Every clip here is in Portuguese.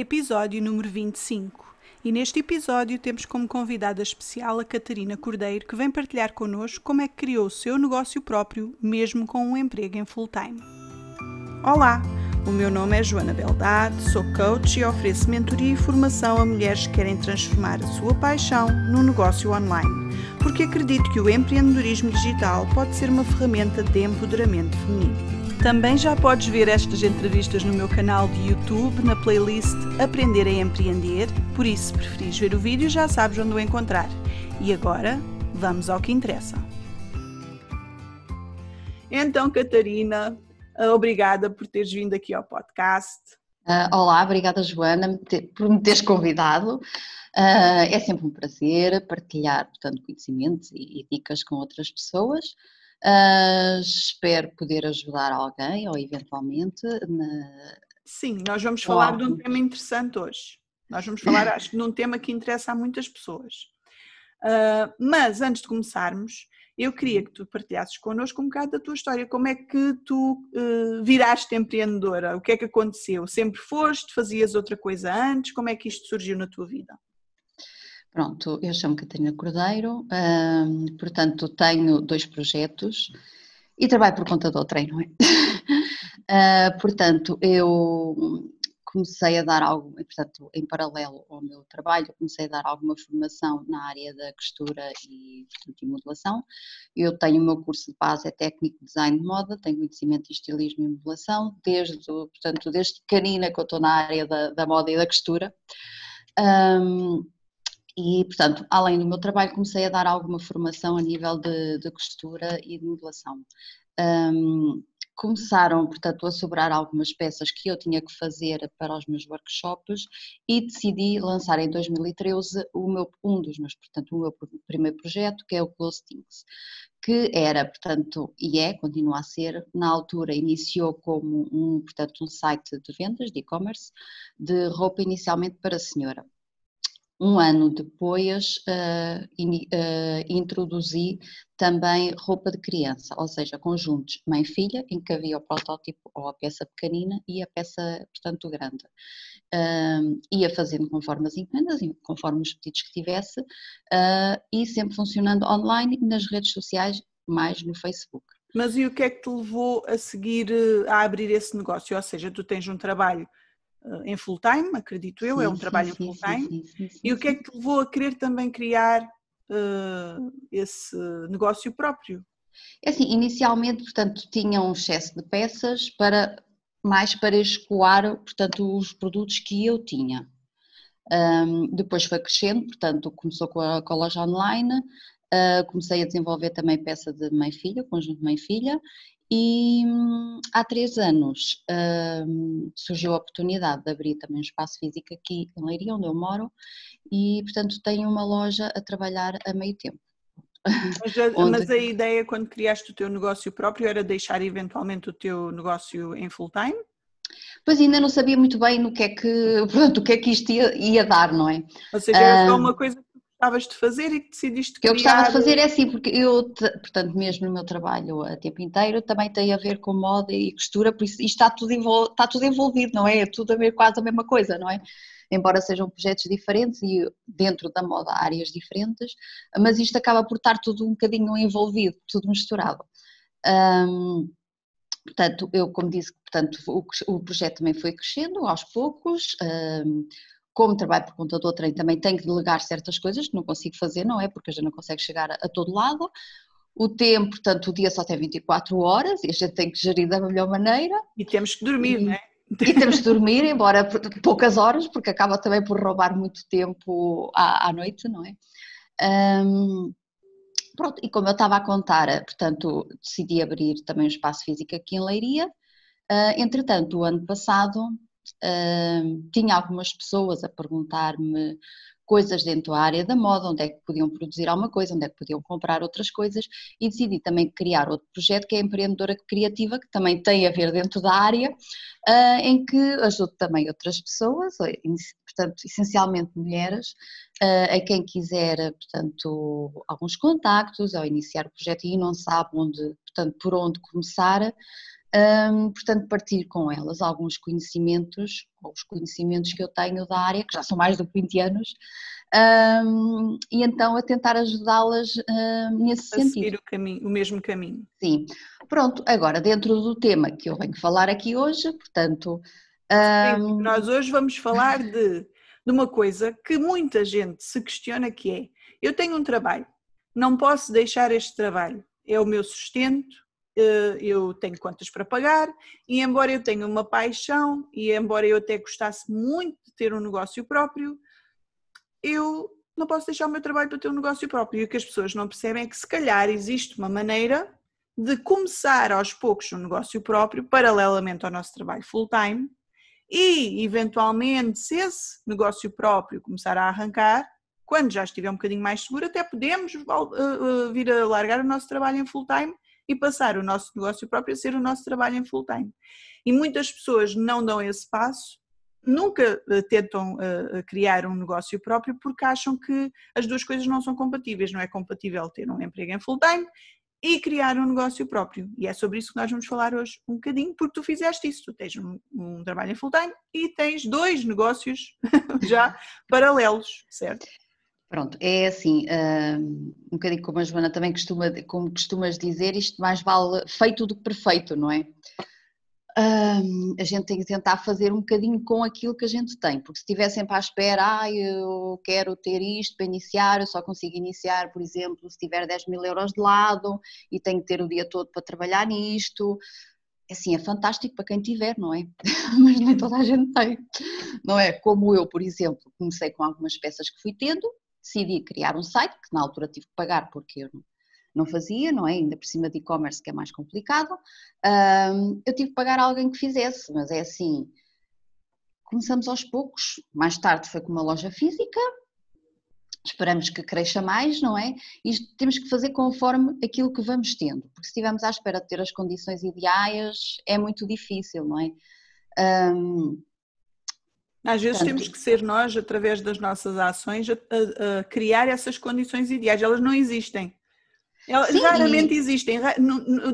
episódio número 25. E neste episódio temos como convidada especial a Catarina Cordeiro, que vem partilhar connosco como é que criou o seu negócio próprio, mesmo com um emprego em full time. Olá, o meu nome é Joana Beldade, sou coach e ofereço mentoria e formação a mulheres que querem transformar a sua paixão num negócio online, porque acredito que o empreendedorismo digital pode ser uma ferramenta de empoderamento feminino. Também já podes ver estas entrevistas no meu canal de YouTube, na playlist Aprender a Empreender, por isso, se preferires ver o vídeo, já sabes onde o encontrar. E agora, vamos ao que interessa. Então, Catarina, ah, obrigada por teres vindo aqui ao podcast. Uh, olá, obrigada Joana por me teres convidado. Uh, é sempre um prazer partilhar, portanto, conhecimentos e, e dicas com outras pessoas. Uh, espero poder ajudar alguém ou eventualmente. Na... Sim, nós vamos falar de um tema interessante hoje. Nós vamos falar, acho, de um tema que interessa a muitas pessoas. Uh, mas antes de começarmos, eu queria que tu partilhasses connosco um bocado da tua história. Como é que tu uh, viraste empreendedora? O que é que aconteceu? Sempre foste? Fazias outra coisa antes? Como é que isto surgiu na tua vida? Pronto, eu chamo Catarina Cordeiro, portanto tenho dois projetos e trabalho por conta do trem, não é? uh, portanto, eu comecei a dar algo, portanto, em paralelo ao meu trabalho, comecei a dar alguma formação na área da costura e, portanto, modelação. Eu tenho o meu curso de base, é técnico de design de moda, tenho conhecimento de estilismo e modelação, desde, portanto, desde pequenina que eu estou na área da, da moda e da costura. Um, e, portanto, além do meu trabalho, comecei a dar alguma formação a nível de, de costura e de modelação. Um, começaram, portanto, a sobrar algumas peças que eu tinha que fazer para os meus workshops e decidi lançar em 2013 o meu, um dos meus, portanto, o meu primeiro projeto, que é o Close Things, que era, portanto, e é, continua a ser, na altura iniciou como um, portanto, um site de vendas, de e-commerce, de roupa inicialmente para a senhora um ano depois uh, in, uh, introduzi também roupa de criança, ou seja, conjuntos mãe-filha, em que havia o protótipo ou a peça pequenina e a peça, portanto, grande. Uh, ia fazendo conforme as encomendas, conforme os pedidos que tivesse, e sempre funcionando online nas redes sociais, mais no Facebook. Mas e o que é que te levou a seguir, a abrir esse negócio? Ou seja, tu tens um trabalho em full time, acredito eu, sim, é um sim, trabalho sim, em full time. e o que é que te levou a querer também criar uh, esse negócio próprio? É assim, inicialmente, portanto, tinha um excesso de peças para mais para escoar, portanto, os produtos que eu tinha. Um, depois foi crescendo, portanto, começou com a, com a loja online, uh, comecei a desenvolver também peça de mãe-filha, conjunto mãe-filha, e hum, há três anos hum, surgiu a oportunidade de abrir também um espaço físico aqui em Leiria, onde eu moro, e portanto tenho uma loja a trabalhar a meio tempo. Mas a, onde... mas a ideia quando criaste o teu negócio próprio era deixar eventualmente o teu negócio em full time? Pois ainda não sabia muito bem no que é que, pronto, o que é que isto ia, ia dar, não é? Ou seja, era só uma coisa gostavas de fazer e que decidiste criar... Eu gostava de fazer é assim, porque eu, portanto, mesmo no meu trabalho a tempo inteiro, também tem a ver com moda e costura, por isso isto está tudo, está tudo envolvido, não é? É tudo a ver, quase a mesma coisa, não é? Embora sejam projetos diferentes e dentro da moda áreas diferentes, mas isto acaba por estar tudo um bocadinho envolvido, tudo misturado. Hum, portanto, eu como disse, portanto, o, o projeto também foi crescendo aos poucos, hum, como trabalho por conta do outrem, também tenho que delegar certas coisas que não consigo fazer, não é? Porque a gente não consegue chegar a, a todo lado. O tempo, portanto, o dia só tem 24 horas e a gente tem que gerir da melhor maneira. E temos que dormir, e, não é? E temos que dormir, embora poucas horas, porque acaba também por roubar muito tempo à, à noite, não é? Um, pronto, e como eu estava a contar, portanto, decidi abrir também um espaço físico aqui em Leiria. Uh, entretanto, o ano passado tinha algumas pessoas a perguntar-me coisas dentro da área da moda, onde é que podiam produzir alguma coisa, onde é que podiam comprar outras coisas e decidi também criar outro projeto que é a Empreendedora Criativa, que também tem a ver dentro da área, uh, em que ajudo também outras pessoas, portanto, essencialmente mulheres, uh, a quem quiser, portanto, alguns contactos ao iniciar o projeto e não sabe onde, portanto, por onde começar, Um, portanto, partir com elas alguns conhecimentos, ou os conhecimentos que eu tenho da área, que já são mais de 20 anos, um, e então a tentar ajudá-las uh, nesse a sentido. seguir o, caminho, o mesmo caminho. Sim. Pronto, agora dentro do tema que eu venho falar aqui hoje, portanto. Um... Nós hoje vamos falar de, de uma coisa que muita gente se questiona que é, eu tenho um trabalho, não posso deixar este trabalho, é o meu sustento, eu tenho contas para pagar e embora eu tenha uma paixão e embora eu até gostasse muito de ter um negócio próprio, eu não posso deixar o meu trabalho para ter um negócio próprio. E o que as pessoas não percebem é que se calhar existe uma maneira de começar aos poucos um negócio próprio, paralelamente ao nosso trabalho full-time, e eventualmente, se esse negócio próprio começar a arrancar, quando já estiver um bocadinho mais seguro, até podemos uh, uh, vir a largar o nosso trabalho em full-time e passar o nosso negócio próprio a ser o nosso trabalho em full time. E muitas pessoas não dão esse passo, nunca eh, tentam uh, criar um negócio próprio porque acham que as duas coisas não são compatíveis. Não é compatível ter um emprego em full time e criar um negócio próprio. E é sobre isso que nós vamos falar hoje um bocadinho, porque tu fizeste isso. Tu tens um, um trabalho em full time e tens dois negócios já paralelos, certo? Pronto, é assim, um bocadinho como a Joana também costuma, como costumas dizer, isto mais vale feito do que perfeito, não é? Um, a gente tem que tentar fazer um bocadinho com aquilo que a gente tem, porque se estiver sempre à espera, ah, eu quero ter isto para iniciar, eu só consigo iniciar, por exemplo, se tiver 10 mil euros de lado e tenho que ter o dia todo para trabalhar nisto, assim, é fantástico para quem tiver, não é? Mas nem toda a gente tem, não é? Como eu, por exemplo, comecei com algumas peças que fui tendo, decidi criar um site, que na altura tive que pagar porque eu não fazia, não é? Ainda por cima de e-commerce que é mais complicado. Um, eu tive que pagar alguém que fizesse, mas é assim, começamos aos poucos, mais tarde foi com uma loja física, esperamos que cresça mais, não é? E temos que fazer conforme aquilo que vamos tendo, porque se estivermos à espera de ter as condições ideais, é muito difícil, não é? Um, às vezes Portanto, temos que ser nós, através das nossas ações, a, a, a criar essas condições ideais. Elas não existem. Elas sim, raramente existem.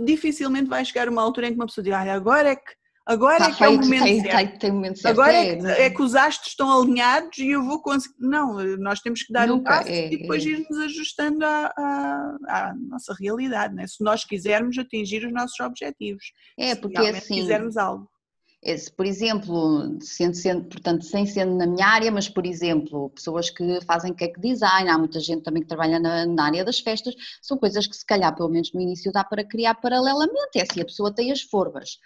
Dificilmente vai chegar uma altura em que uma pessoa diz, olha, agora é que agora é que feito, é o momento tem, certo. Tem, tem momento certo. Agora é, é, que, é, que, os astros estão alinhados e eu vou conseguir. Não, nós temos que dar Nunca, um passo é, e depois é. irmos ajustando à, à, à, nossa realidade, né? se nós quisermos atingir os nossos objetivos. É, porque se assim. quisermos algo por exemplo, sendo, sendo, portanto, sem sendo na minha área, mas, por exemplo, pessoas que fazem cake design, há muita gente também que trabalha na, na, área das festas, são coisas que se calhar, pelo menos no início, dá para criar paralelamente, é assim, a pessoa tem as formas,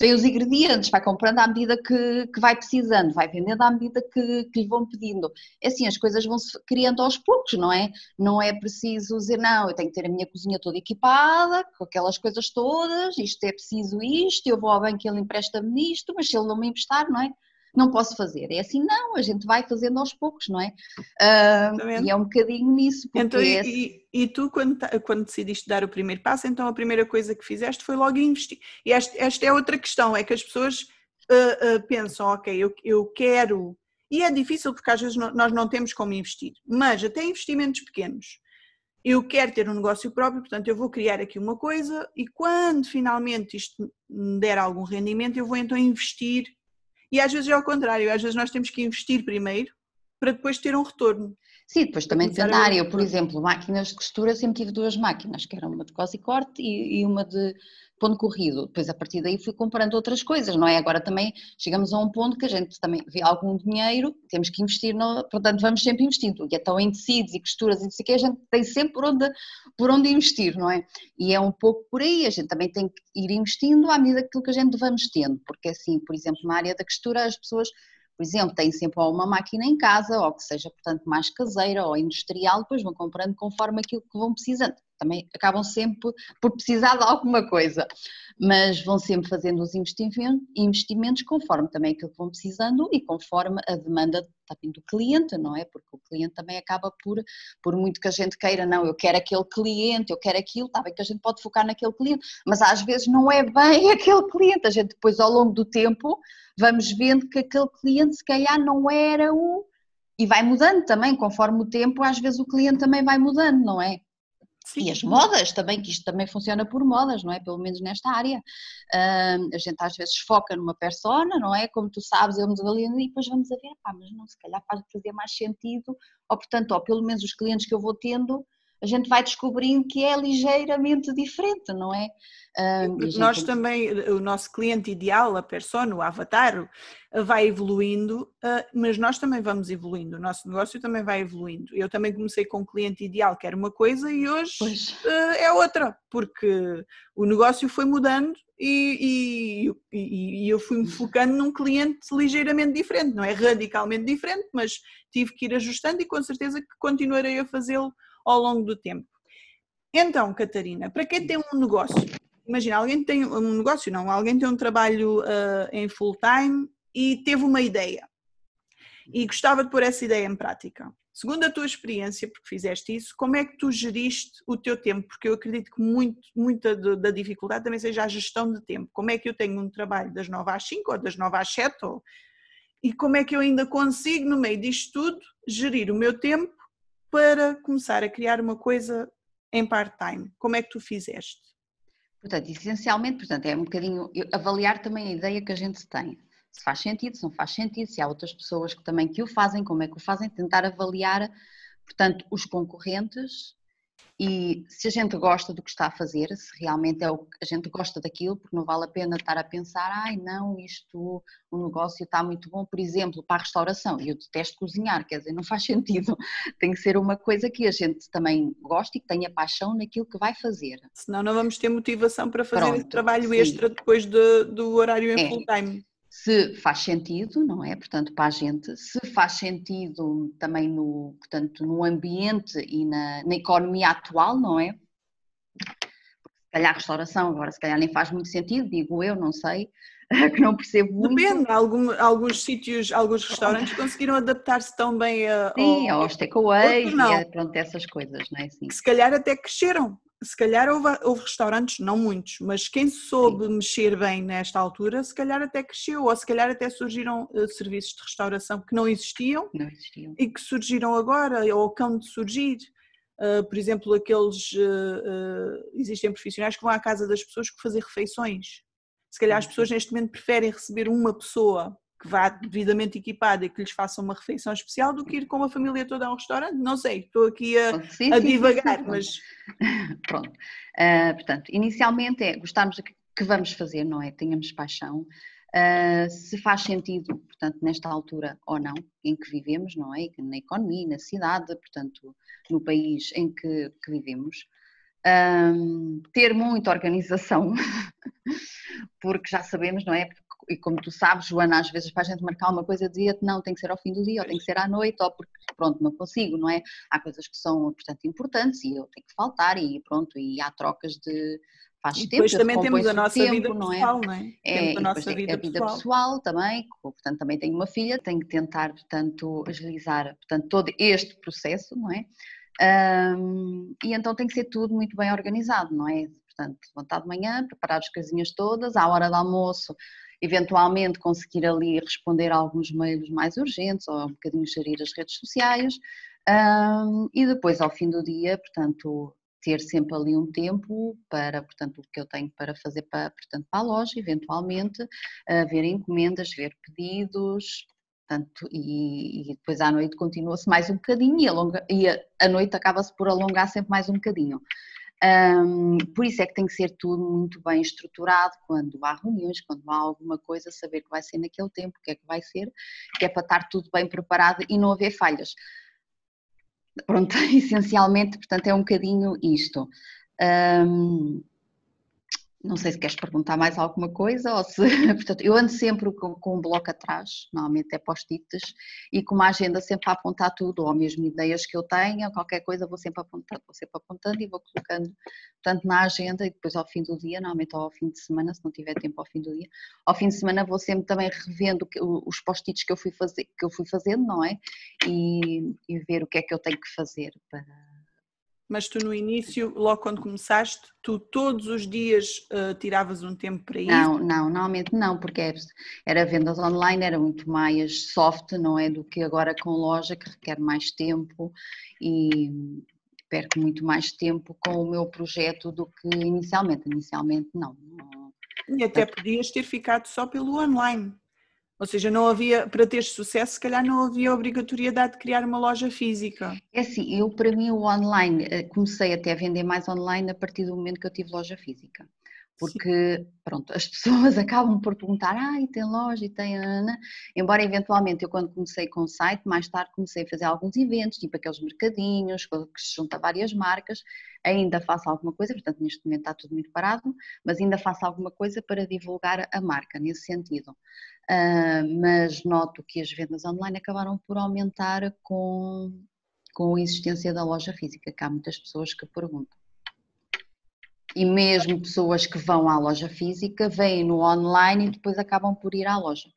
tem os ingredientes, vai comprando à medida que, que vai precisando, vai vendendo à medida que, que lhe vão pedindo. É assim, as coisas vão se criando aos poucos, não é? Não é preciso dizer, não, eu tenho que ter a minha cozinha toda equipada, com aquelas coisas todas, isto é preciso isto, eu vou ao banco e ele empresta-me isto, mas se ele não me emprestar, não é? Não posso fazer. É assim, não, a gente vai fazendo aos poucos, não é? Uh, e é um bocadinho nisso. Então, e, é... e, e, tu, quando, quando decidiste dar o primeiro passo, então a primeira coisa que fizeste foi logo investir. E esta, esta é outra questão, é que as pessoas uh, uh, pensam, ok, eu, eu quero. E é difícil porque às vezes nós não temos como investir, mas até investimentos pequenos. Eu quero ter um negócio próprio, portanto eu vou criar aqui uma coisa e quando finalmente isto me der algum rendimento, eu vou então investir e às vezes é ao contrário, às vezes nós temos que investir primeiro para depois ter um retorno. Sim, depois também depende da área. Eu, por exemplo, máquinas de costura, sempre tive duas máquinas, que eram uma de cose e corte e, e uma de ponto corrido. Depois, a partir daí, fui comprando outras coisas, não é? Agora também chegamos a um ponto que a gente também vê algum dinheiro, temos que investir, no, portanto, vamos sempre investindo. E então, em tecidos e costuras e não sei o que, a gente tem sempre por onde, por onde investir, não é? E é um pouco por aí, a gente também tem que ir investindo à medida que a gente vamos tendo, porque assim, por exemplo, na área da costura, as pessoas por exemplo, têm sempre uma máquina em casa, ou que seja, portanto, mais caseira ou industrial, depois vão comprando conforme aquilo que vão precisando. Também acabam sempre por precisar de alguma coisa, mas vão sempre fazendo os investimentos conforme também aquilo que vão precisando e conforme a demanda também do cliente, não é? Porque o cliente também acaba por, por muito que a gente queira, não, eu quero aquele cliente, eu quero aquilo, está bem que a gente pode focar naquele cliente, mas às vezes não é bem aquele cliente, a gente depois ao longo do tempo vamos vendo que aquele cliente se calhar não era o. E vai mudando também, conforme o tempo, às vezes o cliente também vai mudando, não é? Sim. E as modas também, que isto também funciona por modas, não é? Pelo menos nesta área. Uh, a gente às vezes foca numa persona, não é? Como tu sabes, eu vamos ali e depois vamos a ver, pá, mas não, se calhar faz fazer mais sentido, ou portanto, ou pelo menos os clientes que eu vou tendo, a gente vai descobrindo que é ligeiramente diferente, não é? Uh, Nós também, o nosso cliente ideal, a persona, o avatar, vai evoluindo, uh, mas nós também vamos evoluindo, o nosso negócio também vai evoluindo. Eu também comecei com um cliente ideal que era uma coisa e hoje uh, é outra, porque o negócio foi mudando e, e, e eu fui-me focando num cliente ligeiramente diferente, não é radicalmente diferente, mas tive que ir ajustando e com certeza que continuarei a fazê-lo ao longo do tempo. Então, Catarina, para quem tem um negócio, imagina, alguém tem um negócio, não, alguém tem um trabalho uh, em full time e teve uma ideia e gostava de pôr essa ideia em prática. Segundo a tua experiência, porque fizeste isso, como é que tu geriste o teu tempo? Porque eu acredito que muito, muita da dificuldade também seja a gestão de tempo. Como é que eu tenho um trabalho das 9 às 5 ou das 9 às 7? Ou... E como é que eu ainda consigo, no meio disto tudo, gerir o meu tempo para começar a criar uma coisa em part-time? Como é que tu fizeste? Portanto, essencialmente, portanto, é um bocadinho avaliar também a ideia que a gente tem. Se faz sentido, se não faz sentido, se há outras pessoas que também que o fazem, como é que o fazem, tentar avaliar, portanto, os concorrentes e se a gente gosta do que está a fazer, se realmente é o que a gente gosta daquilo, porque não vale a pena estar a pensar, ai não, isto, o negócio está muito bom, por exemplo, para a restauração, e eu detesto cozinhar, quer dizer, não faz sentido, tem que ser uma coisa que a gente também gosta e que tenha paixão naquilo que vai fazer. Senão não vamos ter motivação para fazer Pronto, esse trabalho sim. extra depois de, do horário em é. full time se faz sentido, não é? Portanto, para a gente, se faz sentido também no, portanto, no ambiente e na, na economia atual, não é? se calhar a restauração agora se calhar nem faz muito sentido, digo eu, não sei, que não percebo muito. Depende, Algum, alguns sítios, alguns restaurantes conseguiram adaptar-se tão bem a, Sim, ao, aos takeaways e pronto, essas coisas, não é? Assim. Que se calhar até cresceram se calhar houve, houve, restaurantes, não muitos, mas quem soube Sim. mexer bem nesta altura, se calhar até cresceu, ou se calhar até surgiram uh, serviços de restauração que não existiam, não existiam, e que surgiram agora, ou acabam de surgir. Uh, por exemplo, aqueles. Uh, existem profissionais que vão à casa das pessoas que fazer refeições. Se calhar as pessoas neste momento preferem receber uma pessoa que vá devidamente equipada e que lhes faça uma refeição especial do que ir com a família toda a um restaurante. Não sei, estou aqui a, sim, a divagar, sim, sim, mas. Pronto. Uh, portanto, inicialmente é gostarmos do que vamos fazer, não é? Tenhamos paixão. Uh, se faz sentido, portanto, nesta altura ou não, em que vivemos, não é? Na economia, na cidade, portanto, no país em que, que vivemos. Um, ah, ter muita organização, porque já sabemos, não é? E como tu sabes, Joana, às vezes para a gente marcar uma coisa dizia-te não, tem que ser ao fim do dia, ou tem que ser à noite, ou porque pronto, não consigo, não é? Há coisas que são, portanto, importantes e eu tenho que faltar e pronto, e há trocas de faz e depois tempo. também temos a nossa tempo, vida não é? pessoal, não é? é temos a nossa vida, a vida pessoal. pessoal. também, portanto também tenho uma filha, tenho que tentar, portanto, agilizar portanto, todo este processo, não é? Um, e então tem que ser tudo muito bem organizado, não é? Portanto, levantar de manhã, preparar as casinhas todas, à hora do almoço eventualmente conseguir ali responder a alguns mails mais urgentes ou um bocadinho gerir as redes sociais um, e depois ao fim do dia, portanto, ter sempre ali um tempo para, portanto, o que eu tenho para fazer para, portanto, para a loja, eventualmente, uh, ver encomendas, ver pedidos, portanto, e, e depois à noite continua-se mais um bocadinho e, a, longa, e a, a noite acaba-se por alongar sempre mais um bocadinho. Um, por isso é que tem que ser tudo muito bem estruturado quando há reuniões, quando há alguma coisa, saber que vai ser naquele tempo, o que é que vai ser, que é para estar tudo bem preparado e não haver falhas. Pronto, essencialmente, portanto, é um bocadinho isto. Um, não sei se queres perguntar mais alguma coisa ou se. Portanto, eu ando sempre com, com um bloco atrás, normalmente é post-its, e com uma agenda sempre a apontar tudo, ou mesmo ideias que eu tenha, qualquer coisa vou sempre apontando, vou sempre apontando e vou colocando, portanto, na agenda e depois ao fim do dia, normalmente ao fim de semana, se não tiver tempo ao fim do dia, ao fim de semana vou sempre também revendo os post-its que eu fui que eu fui fazendo, não é? E, e ver o que é que eu tenho que fazer para mas tu no início, logo quando começaste, tu todos os dias uh, tiravas um tempo para isso? Não, não, normalmente não, porque era, era vendas online, era muito mais soft, não é, do que agora com loja, que requer mais tempo e, perco muito mais tempo com o meu projeto do que inicialmente. Inicialmente, não. E até podias ter ficado só pelo online. Ou seja, não havia, para ter sucesso, se calhar não havia obrigatoriedade de criar uma loja física. É assim, eu para mim o online, eh, comecei até a vender mais online a partir do momento que eu tive loja física porque Sim. pronto, as pessoas acabam por perguntar, ah, e tem loja e tem Ana. Embora eventualmente eu quando comecei com o site, mais tarde comecei a fazer alguns eventos, tipo aqueles mercadinhos, que se junta várias marcas, ainda faço alguma coisa, portanto neste momento está tudo muito parado, mas ainda faço alguma coisa para divulgar a marca nesse sentido. Uh, mas noto que as vendas online acabaram por aumentar com, com a existência da loja física, que há muitas pessoas que perguntam e mesmo pessoas que vão à loja física vêm no online e depois acabam por ir à loja.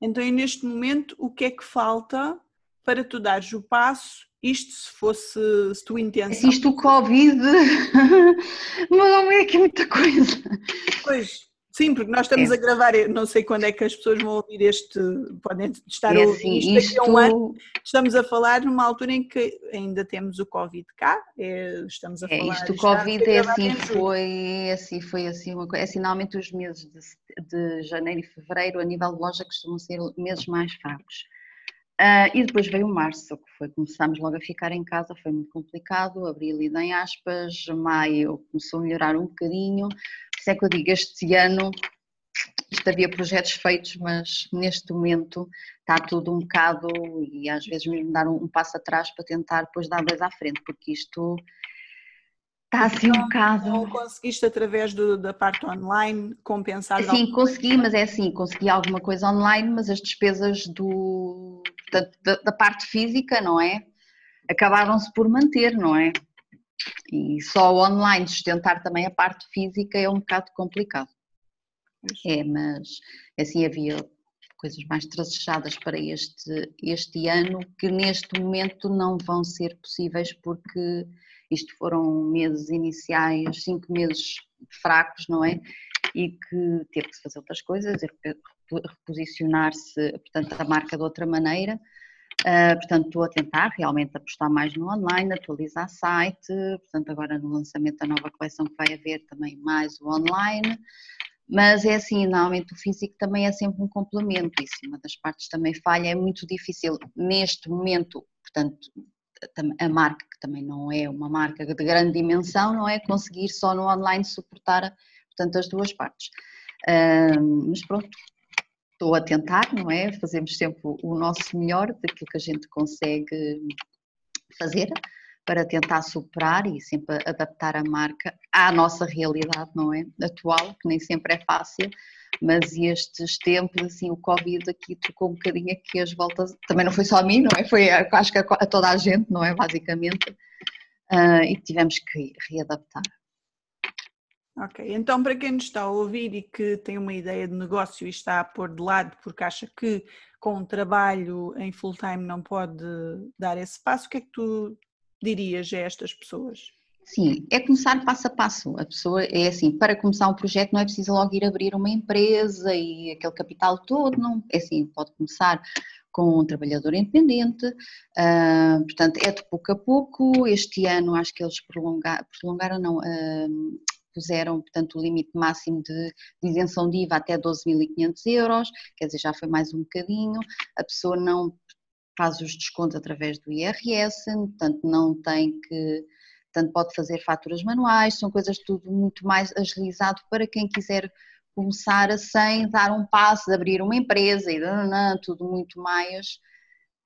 Então, e neste momento, o que é que falta para tu dares o passo? Isto se fosse se tu intenção. Isto o Covid não é aqui muita coisa. Pois, Sim, porque nós estamos é. a gravar, não sei quando é que as pessoas vão ouvir este, podem estar é a ouvir assim, isto, isto daqui a um ano. Estamos a falar numa altura em que ainda temos o Covid cá, é, estamos a é, falar... Isto, o Covid é assim, foi assim, foi assim uma coisa, é, assim, normalmente os meses de, de janeiro e fevereiro a nível de loja costumam ser meses mais fracos. Uh, e depois veio março, que foi, começámos logo a ficar em casa, foi muito complicado, abril e em aspas, maio começou a melhorar um bocadinho, por isso é que eu digo, este ano isto havia projetos feitos, mas neste momento está tudo um bocado, e às vezes mesmo dar um, um passo atrás para tentar depois dar dois à frente, porque isto está assim um bocado. Não conseguiste através do, da parte online compensar? Sim, consegui, mas é assim, consegui alguma coisa online, mas as despesas do, da, da parte física, não é? Acabaram-se por manter, não é? E só online sustentar também a parte física é um bocado complicado. É, mas assim havia coisas mais traçadas para este, este ano que neste momento não vão ser possíveis porque isto foram meses iniciais, cinco meses fracos, não é? E que teve que se fazer outras coisas, reposicionar-se, portanto, a marca de outra maneira Uh, portanto, estou a tentar realmente apostar mais no online, atualizar site, portanto, agora no lançamento da nova coleção que vai haver também mais o online, mas é assim, normalmente o físico também é sempre um complemento. Se uma das partes também falha, é muito difícil neste momento, portanto, a marca, que também não é uma marca de grande dimensão, não é? Conseguir só no online suportar, portanto, as duas partes. Uh, mas pronto, estou a tentar, não é? Fazemos sempre o nosso melhor daquilo que a gente consegue fazer para tentar superar e sempre adaptar a marca à nossa realidade, não é? Atual, que nem sempre é fácil, mas estes tempos, assim, o Covid aqui tocou um bocadinho aqui as voltas, também não foi só a mim, não é? Foi, acho que a, toda a gente, não é? Basicamente, uh, e tivemos que readaptar. Ok, então para quem nos está a ouvir e que tem uma ideia de negócio e está a pôr de lado porque acha que com um trabalho em full time não pode dar esse passo, o que é que tu dirias a estas pessoas? Sim, é começar passo a passo. A pessoa é assim, para começar um projeto não é preciso logo ir abrir uma empresa e aquele capital todo, não. É assim, pode começar com um trabalhador independente, uh, portanto é de pouco a pouco. Este ano acho que eles prolongaram, prolongaram não, uh, puseram, portanto, o limite máximo de, de isenção de IVA até 12.500 euros, quer dizer, já foi mais um bocadinho, a pessoa não faz os descontos através do IRS, portanto, não tem que, portanto, pode fazer faturas manuais, são coisas tudo muito mais agilizado para quem quiser começar sem dar um passo de abrir uma empresa e tudo muito mais.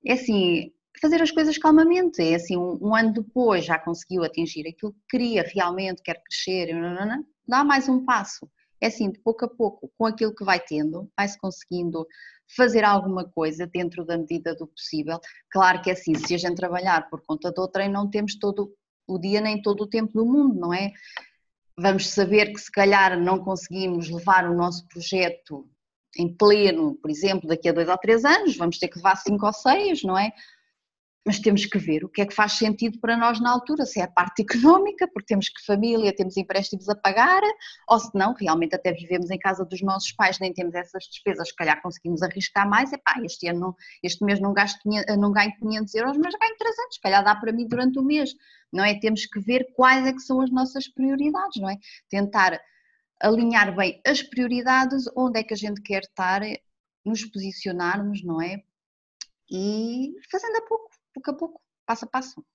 É assim, fazer as coisas calmamente. É assim, um, um, ano depois já conseguiu atingir aquilo que queria realmente, quer crescer, dá mais um passo. É assim, de pouco a pouco, com aquilo que vai tendo, vai-se conseguindo fazer alguma coisa dentro da medida do possível. Claro que é assim, se a gente trabalhar por conta de outra, não temos todo o dia nem todo o tempo do mundo, não é? Vamos saber que se calhar não conseguimos levar o nosso projeto em pleno, por exemplo, daqui a dois ou três anos, vamos ter que levar cinco ou seis, não é? Mas temos que ver o que é que faz sentido para nós na altura, se é a parte económica, porque temos que família, temos empréstimos a pagar, ou se não, realmente até vivemos em casa dos nossos pais, nem temos essas despesas, se calhar conseguimos arriscar mais, é este ano, este mês não, gasto, não ganho 500 euros, mas ganho 300, se calhar dá para mim durante o mês, não é? Temos que ver quais é que são as nossas prioridades, não é? Tentar alinhar bem as prioridades, onde é que a gente quer estar, nos posicionarmos, não é? E fazendo a pouco pouco a pouco, passo a passo.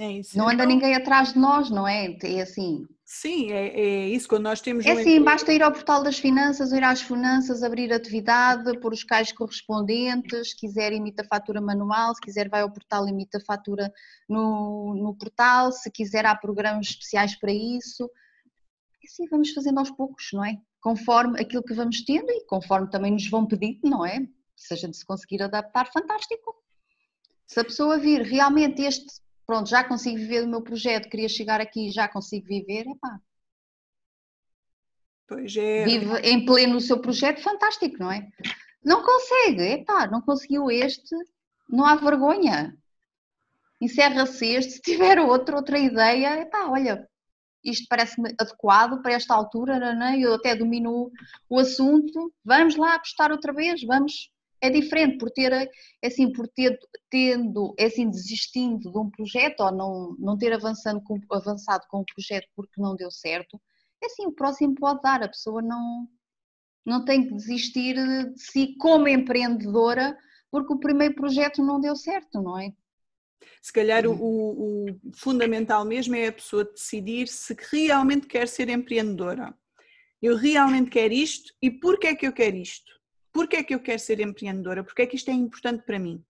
É isso. Não anda então... ninguém atrás de nós, não é? É assim. Sim, é, é isso. Quando nós temos. É um assim, basta ir ao portal das finanças, ir às finanças, abrir atividade, pôr os cais correspondentes. Se quiser, imita fatura manual. Se quiser, vai ao portal, imita fatura no, no portal. Se quiser, há programas especiais para isso. E assim, vamos fazendo aos poucos, não é? Conforme aquilo que vamos tendo e conforme também nos vão pedindo, não é? Se a gente se conseguir adaptar, fantástico. Se a pessoa vir realmente este, pronto, já consigo viver do meu projeto, queria chegar aqui já consigo viver, é pá. Pois é. Vive em pleno o seu projeto, fantástico, não é? Não consegue, é pá, não conseguiu este, não há vergonha. Encerra-se este, se tiver outro, outra ideia, é pá, olha, isto parece-me adequado para esta altura, não é? eu até domino o assunto, vamos lá apostar outra vez, vamos é diferente por ter, assim, por ter, tendo, assim, desistindo de um projeto ou não, não ter avançando com, avançado com o projeto porque não deu certo, é assim, o próximo pode dar, a pessoa não, não tem que desistir de si como empreendedora porque o primeiro projeto não deu certo, não é? Se calhar o, o, o fundamental mesmo é a pessoa decidir se realmente quer ser empreendedora. Eu realmente quero isto e porquê é que eu quero isto? Porquê é que eu quero ser empreendedora? Porquê é que isto é importante para mim?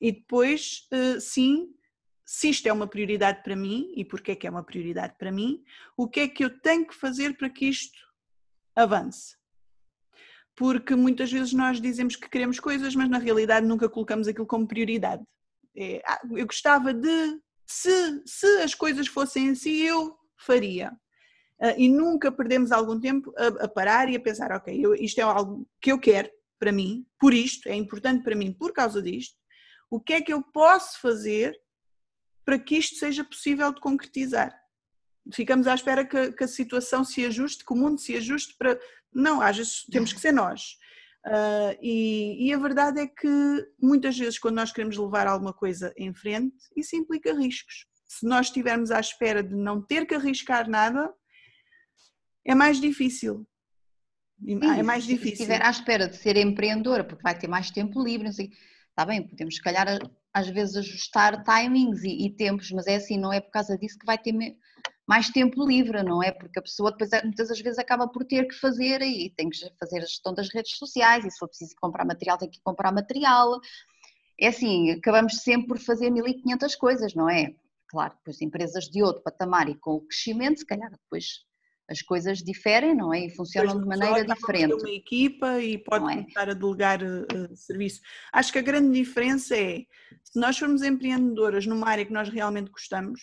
E depois, eh, sim, se isto é uma prioridade para mim e porquê é que é uma prioridade para mim, o que é que eu tenho que fazer para que isto avance? Porque muitas vezes nós dizemos que queremos coisas, mas na realidade nunca colocamos aquilo como prioridade. É, ah, eu gostava de, se, se as coisas fossem assim, eu faria. Uh, e nunca perdemos algum tempo a, a, parar e a pensar, ok, eu, isto é algo que eu quero, para mim, por isto, é importante para mim por causa disto, o que é que eu posso fazer para que isto seja possível de concretizar? Ficamos à espera que, que a situação se ajuste, que o mundo se ajuste para. Não, às vezes temos que ser nós. Uh, e, e, a verdade é que muitas vezes, quando nós queremos levar alguma coisa em frente, isso implica riscos. Se nós estivermos à espera de não ter que arriscar nada, é mais difícil. É mais difícil. Se estiver à espera de ser empreendedora, porque vai ter mais tempo livre, assim, está bem, podemos se calhar às vezes ajustar timings e, e, tempos, mas é assim, não é por causa disso que vai ter mais tempo livre, não é? Porque a pessoa depois muitas das vezes acaba por ter que fazer e tem que fazer a gestão das redes sociais e se for preciso comprar material tem que comprar material. É assim, acabamos sempre por fazer 1500 coisas, não é? Claro, depois empresas de outro patamar e com o crescimento, se calhar depois as coisas diferem, não é? E funcionam de maneira diferente. uma equipa e pode é? começar a delegar uh, serviço. Acho que a grande diferença é, se nós formos empreendedoras numa área que nós realmente gostamos,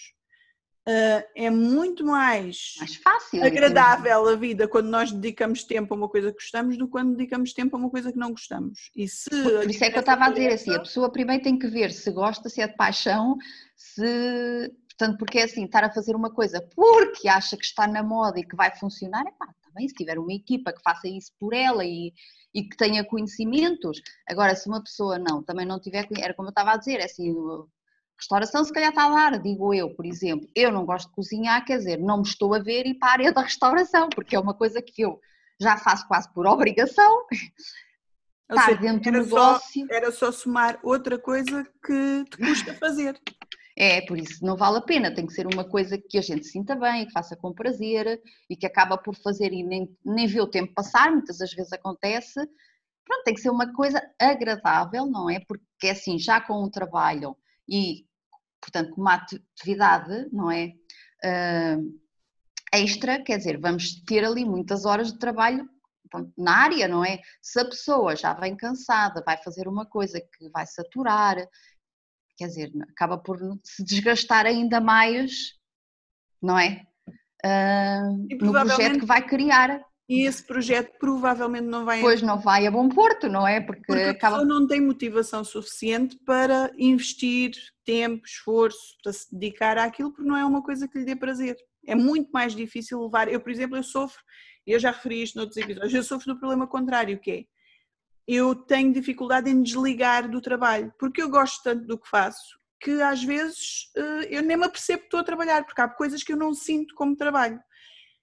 uh, é muito mais, mais fácil, agradável a vida quando nós dedicamos tempo a uma coisa que gostamos do que quando dedicamos tempo a uma coisa que não gostamos. E se por, isso é que eu estava a dizer assim, a pessoa primeiro tem que ver se gosta, se é de paixão, se Portanto, porque é assim, estar a fazer uma coisa porque acha que está na moda e que vai funcionar, é pá, está bem, se tiver uma equipa que faça isso por ela e, e que tenha conhecimentos. Agora, se uma pessoa não, também não tiver, era como eu estava a dizer, é assim, restauração se calhar está a dar, digo eu, por exemplo, eu não gosto de cozinhar, quer dizer, não me estou a ver e para a área da restauração, porque é uma coisa que eu já faço quase por obrigação. Estar dentro do negócio. Só, era só somar outra coisa que te custa fazer. É, por isso não vale a pena, tem que ser uma coisa que a gente sinta bem, que faça com prazer e que acaba por fazer e nem, nem vê o tempo passar, muitas das vezes acontece. Pronto, tem que ser uma coisa agradável, não é? Porque assim, já com o trabalho e, portanto, com uma atividade, não é? Uh, extra, quer dizer, vamos ter ali muitas horas de trabalho na área, não é? Se a pessoa já vem cansada, vai fazer uma coisa que vai saturar, quer dizer, acaba por se desgastar ainda mais, não é? Uh, no projeto que vai criar. E esse projeto provavelmente não vai. Pois não vai a bom porto, não é? Porque, Porque a acaba... pessoa não tem motivação suficiente para investir tempo, esforço, para se dedicar àquilo, porque não é uma coisa que lhe dê prazer. É muito mais difícil levar. Eu, por exemplo, eu sofro, eu já referi isto noutros episódios, eu sofro do problema contrário, que é eu tenho dificuldade em desligar do trabalho, porque eu gosto tanto do que faço que às vezes eh, eu nem me apercebo que estou a trabalhar, porque há coisas que eu não sinto como trabalho.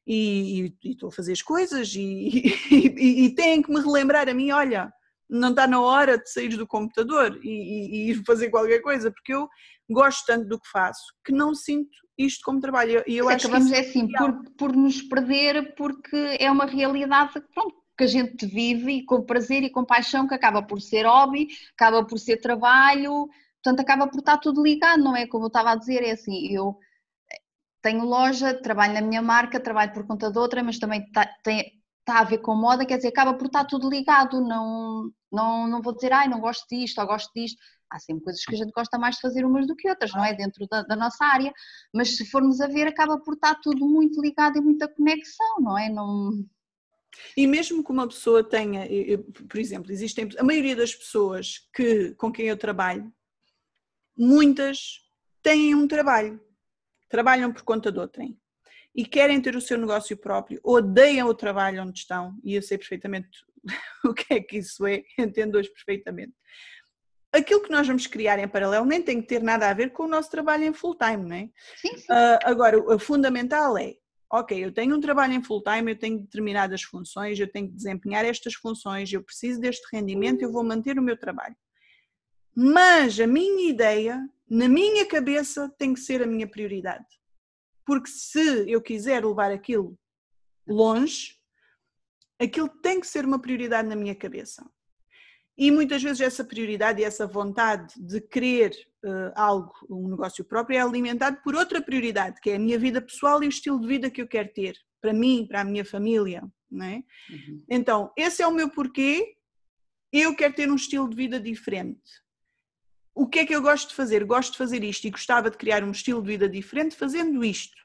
E, e, e estou a fazer as coisas e, e, e têm que me relembrar a mim, olha, não está na hora de sair do computador e, ir fazer qualquer coisa, porque eu gosto tanto do que faço que não sinto isto como trabalho. E eu, acho acabamos que é assim, por, por nos perder, porque é uma realidade pronto, que a gente vive e com prazer e com paixão, que acaba por ser hobby, acaba por ser trabalho, portanto acaba por estar tudo ligado, não é? Como eu estava a dizer, é assim, eu tenho loja, trabalho na minha marca, trabalho por conta de outra, mas também está, está a ver com moda, quer dizer, acaba por estar tudo ligado, não, não, não vou dizer, ai, não gosto disto ou gosto disto, há sempre coisas que a gente gosta mais de fazer umas do que outras, não é? Dentro da, da, nossa área, mas se formos a ver, acaba por estar tudo muito ligado e muita conexão, não é? Não... E mesmo que uma pessoa tenha, por exemplo, existem a maioria das pessoas que, com quem eu trabalho, muitas têm um trabalho, trabalham por conta de outrem e querem ter o seu negócio próprio, odeiam o trabalho onde estão, e eu sei perfeitamente o que é que isso é, entendo hoje perfeitamente. Aquilo que nós vamos criar em paralelo nem tem que ter nada a ver com o nosso trabalho em full time, não é? Sim, sim. Uh, agora, o fundamental é ok, eu tenho um trabalho em full time, eu tenho determinadas funções, eu tenho que desempenhar estas funções, eu preciso deste rendimento, eu vou manter o meu trabalho. Mas a minha ideia, na minha cabeça, tem que ser a minha prioridade. Porque se eu quiser levar aquilo longe, aquilo tem que ser uma prioridade na minha cabeça. E muitas vezes essa prioridade e essa vontade de querer uh, algo, um negócio próprio, é alimentado por outra prioridade, que é a minha vida pessoal e o estilo de vida que eu quero ter, para mim, para a minha família. Não é? Uhum. Então, esse é o meu porquê. Eu quero ter um estilo de vida diferente. O que é que eu gosto de fazer? Gosto de fazer isto e gostava de criar um estilo de vida diferente fazendo isto.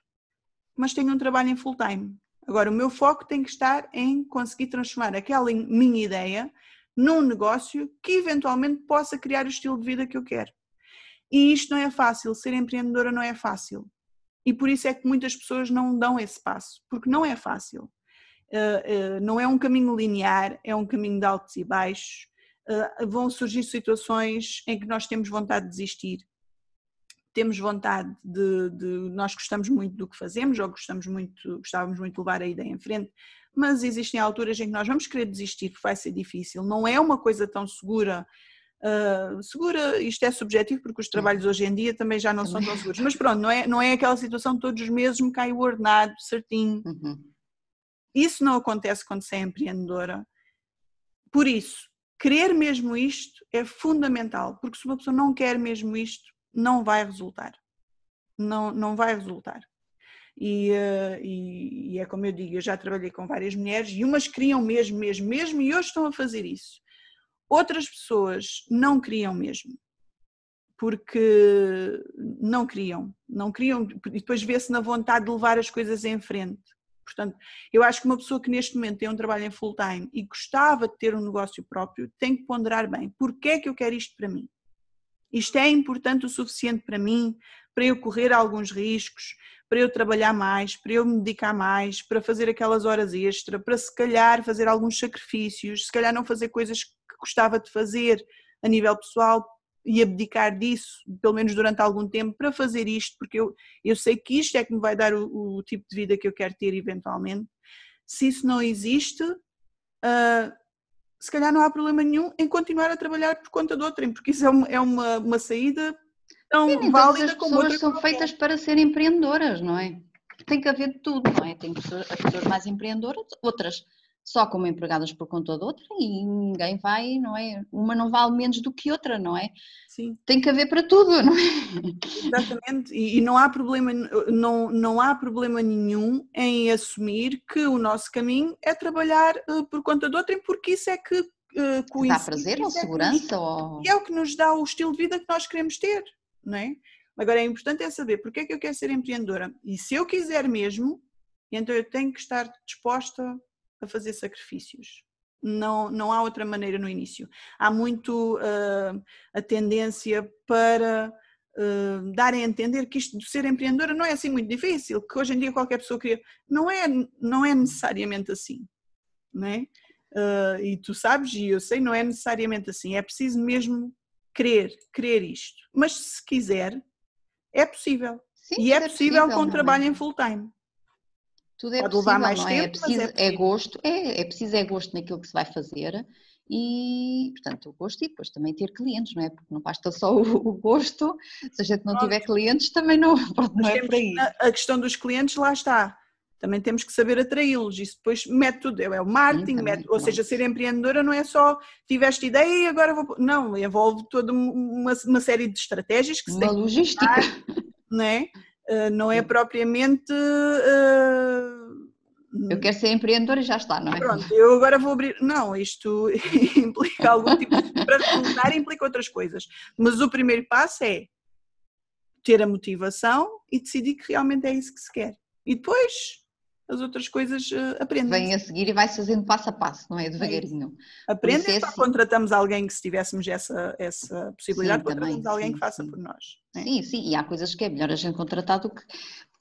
Mas tenho um trabalho em full time. Agora, o meu foco tem que estar em conseguir transformar aquela minha ideia num negócio que eventualmente possa criar o estilo de vida que eu quero. E isto não é fácil, ser empreendedora não é fácil. E por isso é que muitas pessoas não dão esse passo, porque não é fácil. Uh, uh, não é um caminho linear, é um caminho de altos e baixos. Uh, vão surgir situações em que nós temos vontade de desistir. Temos vontade de, de, Nós gostamos muito do que fazemos, ou gostamos muito, gostávamos muito de levar a ideia em frente, mas existem alturas em que nós vamos querer desistir porque vai ser difícil. Não é uma coisa tão segura. Uh, segura, isto é subjetivo porque os trabalhos hoje em dia também já não são tão seguros, mas pronto, não é, não é aquela situação de todos os meses me cai o ordenado certinho. Uhum. Isso não acontece quando se é empreendedora. Por isso, querer mesmo isto é fundamental, porque se uma pessoa não quer mesmo isto, não vai resultar. Não, não vai resultar. E, uh, e, e, é como eu digo, eu já trabalhei com várias mulheres e umas queriam mesmo, mesmo, mesmo e hoje estão a fazer isso. Outras pessoas não queriam mesmo, porque não queriam, não queriam, e depois vê-se na vontade de levar as coisas em frente. Portanto, eu acho que uma pessoa que neste momento tem um trabalho em full time e gostava de ter um negócio próprio tem que ponderar bem, porque é que eu quero isto para mim? Isto é importante o suficiente para mim, para eu correr alguns riscos, para eu trabalhar mais, para eu me dedicar mais, para fazer aquelas horas extra, para se calhar fazer alguns sacrifícios, se calhar não fazer coisas que gostava de fazer a nível pessoal e abdicar disso, pelo menos durante algum tempo, para fazer isto, porque eu, eu sei que isto é que me vai dar o, o tipo de vida que eu quero ter eventualmente. Se isso não existe, uh, se calhar não há problema nenhum em continuar a trabalhar por conta de outrem, porque isso é uma, é uma, uma saída tão Sim, válida as como pessoas são feitas para ser empreendedoras, não é? Tem que haver de tudo, não é? Tem pessoas, pessoas mais empreendedoras, outras só como empregadas por conta de outra e ninguém vai, não é? Uma não vale menos do que outra, não é? Sim. Tem que haver para tudo, não é? Exatamente, e, e não há problema, não, não há problema nenhum em assumir que o nosso caminho é trabalhar uh, por conta de outra, porque isso é que uh, coincide. Dá prazer ou é segurança? Ou... E é o que nos dá o estilo de vida que nós queremos ter não é? Agora é importante é saber porque é que eu quero ser empreendedora e se eu quiser mesmo, então eu tenho que estar disposta a fazer sacrifícios. Não, não há outra maneira no início. Há muito uh, a tendência para uh, dar a entender que isto de ser empreendedora não é assim muito difícil, que hoje em dia qualquer pessoa queria. Não é, não é necessariamente assim. Não é? Uh, e tu sabes, e eu sei, não é necessariamente assim. É preciso mesmo querer, querer isto. Mas se quiser, é possível. Sim, e é, é possível, possível com um trabalho em full time. Tudo é Pode possível, levar mais não é? tempo, é preciso, é, é, gosto, é, é preciso é gosto naquilo que se vai fazer e, portanto, o gosto e depois também ter clientes, não é? Porque não basta só o, o gosto, se a gente não tiver clientes também não, pronto, não é por aí. A, questão dos clientes, lá está. Também temos que saber atraí-los, isso depois método, é o marketing, Sim, ou seja, ser empreendedora não é só tiveste ideia e agora vou. Não, envolve toda uma, uma série de estratégias que se Uma logística. não é? Uh, não é propriamente. Uh, eu quero ser empreendedora e já está, não é? Pronto, eu agora vou abrir. Não, isto implica algum tipo de. Para começar, implica outras coisas. Mas o primeiro passo é ter a motivação e decidir que realmente é isso que se quer. E depois as outras coisas uh, aprendem. Vem a seguir e vai-se fazendo passo a passo, não é? Devagarinho. É Aprendem, só assim. contratamos alguém que se tivéssemos essa, essa possibilidade, sim, contratamos também, alguém sim, que faça sim. por nós. É? Sim, sim, e há coisas que é melhor a gente contratar do que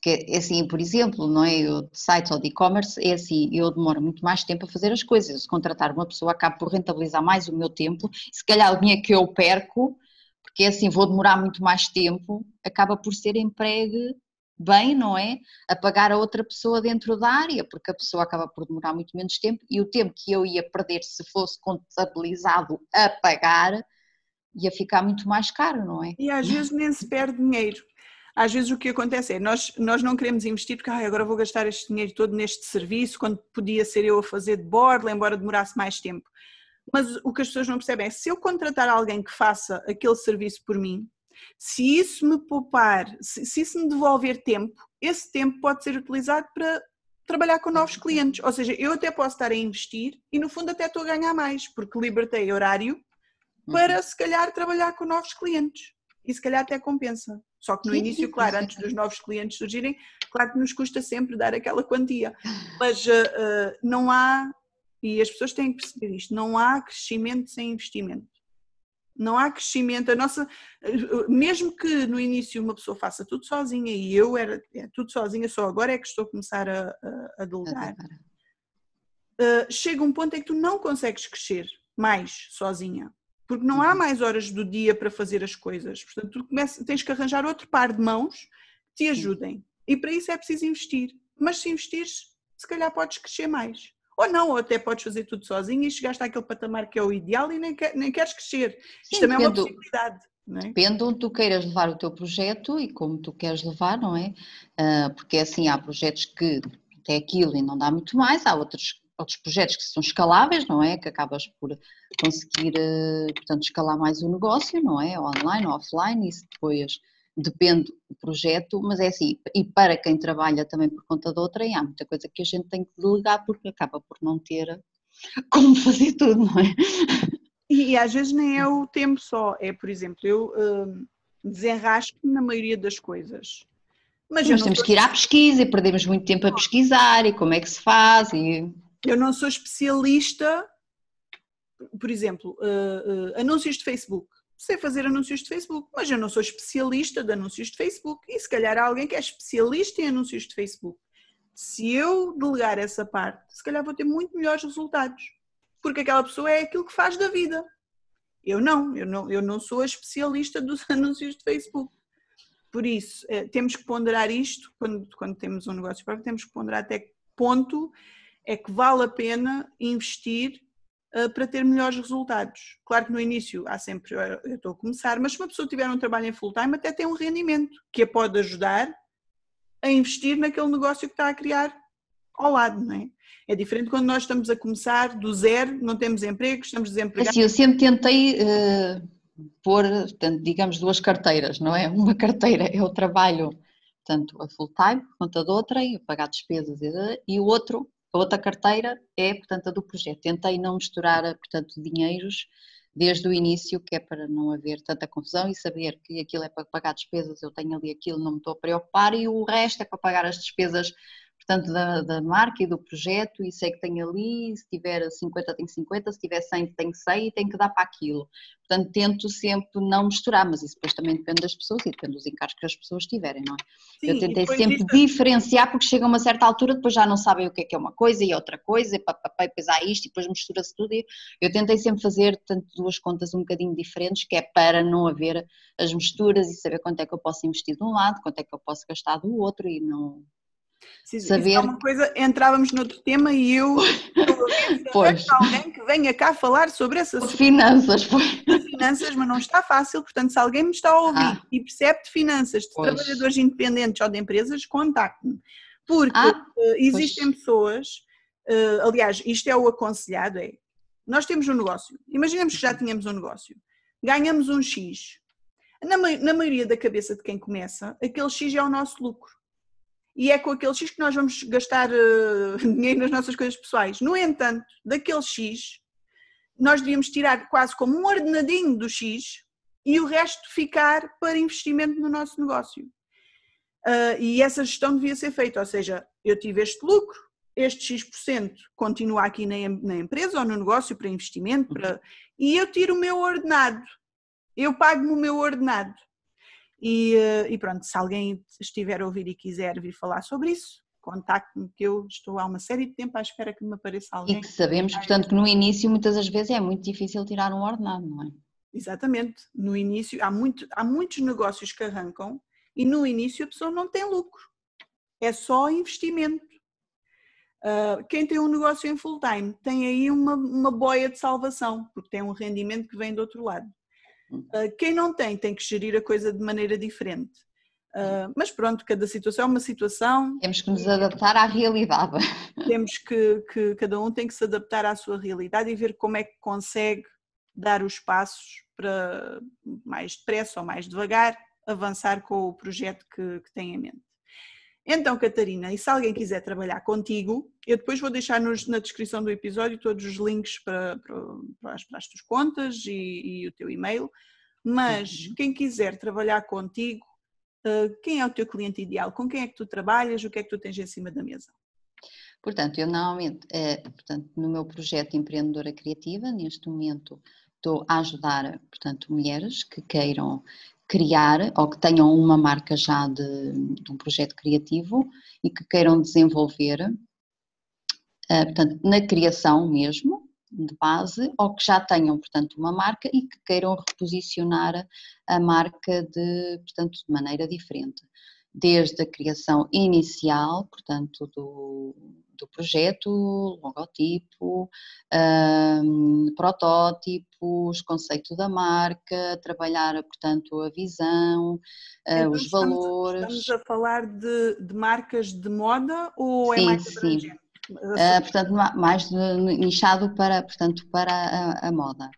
porque, é assim, por exemplo, não é? De sites ou de e-commerce, é assim, eu demoro muito mais tempo a fazer as coisas. Se contratar uma pessoa, acabo por rentabilizar mais o meu tempo. Se calhar o dinheiro que eu perco, porque é assim, vou demorar muito mais tempo, acaba por ser empregue bem, não é? A pagar a outra pessoa dentro da área, porque a pessoa acaba por demorar muito menos tempo e o tempo que eu ia perder se fosse contabilizado a pagar ia ficar muito mais caro, não é? E às vezes nem se perde dinheiro às vezes o que acontece é, nós, nós não queremos investir porque ah, agora vou gastar este dinheiro todo neste serviço, quando podia ser eu a fazer de bordo, embora demorasse mais tempo. Mas o que as pessoas não percebem é, se eu contratar alguém que faça aquele serviço por mim, se isso me poupar, se, se isso me devolver tempo, esse tempo pode ser utilizado para trabalhar com novos clientes. Ou seja, eu até posso estar a investir e no fundo até estou a ganhar mais, porque libertei horário para uhum. se calhar trabalhar com novos clientes. E se calhar até compensa. Só que no início, claro, antes dos novos clientes surgirem, claro que nos custa sempre dar aquela quantia. Mas uh, uh, não há, e as pessoas têm que perceber isto, não há crescimento sem investimento. Não há crescimento. A nossa, uh, mesmo que no início uma pessoa faça tudo sozinha, e eu era é, tudo sozinha, só agora é que estou a começar a, a, a delegar. chega um ponto em que tu não consegues crescer mais sozinha porque não há uhum. mais horas do dia para fazer as coisas. Portanto, tu tens que arranjar outro par de mãos que te ajudem. E para isso é preciso investir. Mas se investires, se calhar podes crescer mais. Ou não, ou até podes fazer tudo sozinho e chegaste àquele patamar que é o ideal e nem, quer, nem queres crescer. Sim, Isto também é uma possibilidade. É? Depende onde tu queiras levar o teu projeto e como tu queres levar, não é? Uh, porque assim, há projetos que até aquilo e não dá muito mais, há outros outros projetos que são escaláveis, não é? Que acabas por conseguir, eh, portanto, escalar mais o negócio, não é? Online, offline, isso depois depende do projeto, mas é assim, e para quem trabalha também por conta de outra, há muita coisa que a gente tem que delegar porque acaba por não ter como fazer tudo, não é? E, às vezes nem é o tempo só, é, por exemplo, eu hum, desenrasco na maioria das coisas. Mas Nós temos que ir à pesquisa e perdemos muito tempo a pesquisar e como é que se faz e eu não sou especialista, por exemplo, uh, uh, anúncios de Facebook. Sei fazer anúncios de Facebook, mas eu não sou especialista de anúncios de Facebook. E se calhar há alguém que é especialista em anúncios de Facebook. Se eu delegar essa parte, se calhar vou ter muito melhores resultados. Porque aquela pessoa é aquilo que faz da vida. Eu não, eu não, eu não sou a especialista dos anúncios de Facebook. Por isso, eh, temos que ponderar isto quando, quando temos um negócio próprio, temos que ponderar até que ponto é que vale a pena investir uh, para ter melhores resultados. Claro que no início há sempre, eu estou a começar, mas se uma pessoa tiver um trabalho em full time, até tem um rendimento que a pode ajudar a investir naquele negócio que está a criar ao lado, não é? É diferente quando nós estamos a começar do zero, não temos emprego, estamos desempregados. Assim, eu sempre tentei uh, pôr, portanto, digamos, duas carteiras, não é? Uma carteira é o trabalho, portanto, a full time, conta de outra, e pagar despesas, e o outro a outra carteira é, portanto, a do projeto. Tentei não misturar, portanto, dinheiros desde o início, que é para não haver tanta confusão e saber que aquilo é para pagar despesas, eu tenho ali aquilo, não me estou a preocupar, e o resto é para pagar as despesas, portanto, da, da, marca e do projeto e sei que tenho ali, se tiver 50 tenho 50, se tiver 100 tenho 100 e tenho que dar para aquilo. Portanto, tento sempre não misturar, mas isso depois também depende das pessoas e depende dos encargos que as pessoas tiverem, não é? Sim, eu tentei sempre isso... diferenciar porque chega a uma certa altura depois já não sabem o que é que é uma coisa e outra coisa, e papapá, depois há isto e depois mistura-se tudo e eu tentei sempre fazer tanto duas contas um bocadinho diferentes, que é para não haver as misturas e saber quanto é que eu posso investir de um lado, quanto é que eu posso gastar do outro e não Sim, saber. Isso é uma coisa, entrávamos noutro tema e eu pois. alguém que venha cá falar sobre essa finanças, pois. finanças, mas não está fácil, portanto, se alguém me está a ouvir ah. e percebe de finanças de pois. trabalhadores independentes ou de empresas, contacte-me. Porque ah, uh, existem pois. pessoas, uh, aliás, isto é o aconselhado, é nós temos um negócio, imaginemos que já tínhamos um negócio, ganhamos um X. Na, na maioria da cabeça de quem começa, aquele X é o nosso lucro e é com aquele X que nós vamos gastar uh, dinheiro nas nossas coisas pessoais. No entanto, daquele X, nós devíamos tirar quase como um ordenadinho do X e o resto ficar para investimento no nosso negócio. Uh, e essa gestão devia ser feita, ou seja, eu tive este lucro, este X% continua aqui na, na empresa ou no negócio para investimento, para, e eu tiro o meu ordenado, eu pago-me o meu ordenado. E, eh, e, pronto, se alguém estiver a ouvir e quiser vir falar sobre isso, contacte-me que eu estou há uma série de tempo à espera que me apareça alguém. E que sabemos, portanto, que no início muitas das vezes é muito difícil tirar um ordenado, não é? Exatamente. No início há, muito, há muitos negócios que arrancam e no início a pessoa não tem lucro. É só investimento. Uh, quem tem um negócio em full time tem aí uma, uma boia de salvação, porque tem um rendimento que vem do outro lado. Ah, quem não tem, tem que gerir a coisa de maneira diferente. Uh, mas pronto, cada situação é uma situação. Temos que nos adaptar à realidade. Temos que, que, cada um tem que se adaptar à sua realidade e ver como é que consegue dar os passos para mais depressa ou mais devagar avançar com o projeto que, que tem em mente. Então, Catarina, e se alguém quiser trabalhar contigo, eu depois vou deixar nos, na descrição do episódio todos os links para, para, para, as, para as, tuas contas e, e, o teu e-mail, mas uhum. quem quiser trabalhar contigo, uh, quem é o teu cliente ideal? Com quem é que tu trabalhas? O que é que tu tens em cima da mesa? Portanto, eu normalmente, é, portanto, no meu projeto Empreendedora Criativa, neste momento estou a ajudar, portanto, mulheres que queiram criar ou que tenham uma marca já de, de um projeto criativo e que queiram desenvolver, uh, portanto, na criação mesmo, de base, ou que já tenham, portanto, uma marca e que queiram reposicionar a marca de, portanto, de maneira diferente. Desde a criação inicial, portanto, do, do projeto, logotipo, um, protótipos, conceito da marca, trabalhar, portanto, a visão, ah, então, os estamos, valores. Estamos a falar de, de, marcas de moda ou é sim, é mais sim. Uh, portanto, mais nichado para, portanto, para a, a moda.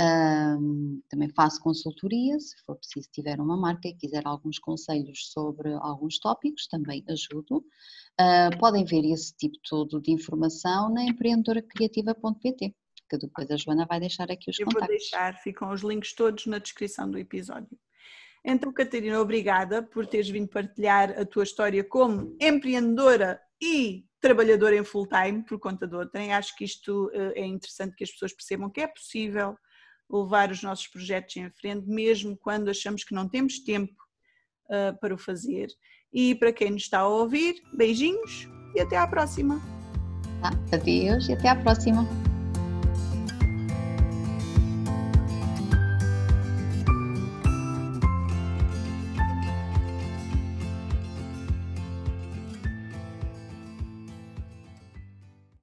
Um, também faço consultoria, se for preciso tiver uma marca e quiser alguns conselhos sobre alguns tópicos, também ajudo. Uh, podem ver esse tipo todo de informação na empreendedoracriativa.pt, que depois a Joana vai deixar aqui os Eu contactos. Eu vou deixar, ficam os links todos na descrição do episódio. Então, Catarina, obrigada por teres vindo partilhar a tua história como empreendedora e trabalhadora em full time por conta do outrem. Acho que isto uh, é interessante que as pessoas percebam que é possível levar os nossos projetos em frente, mesmo quando achamos que não temos tempo uh, para o fazer. E para quem nos está a ouvir, beijinhos e até à próxima. Ah, adeus e até à próxima.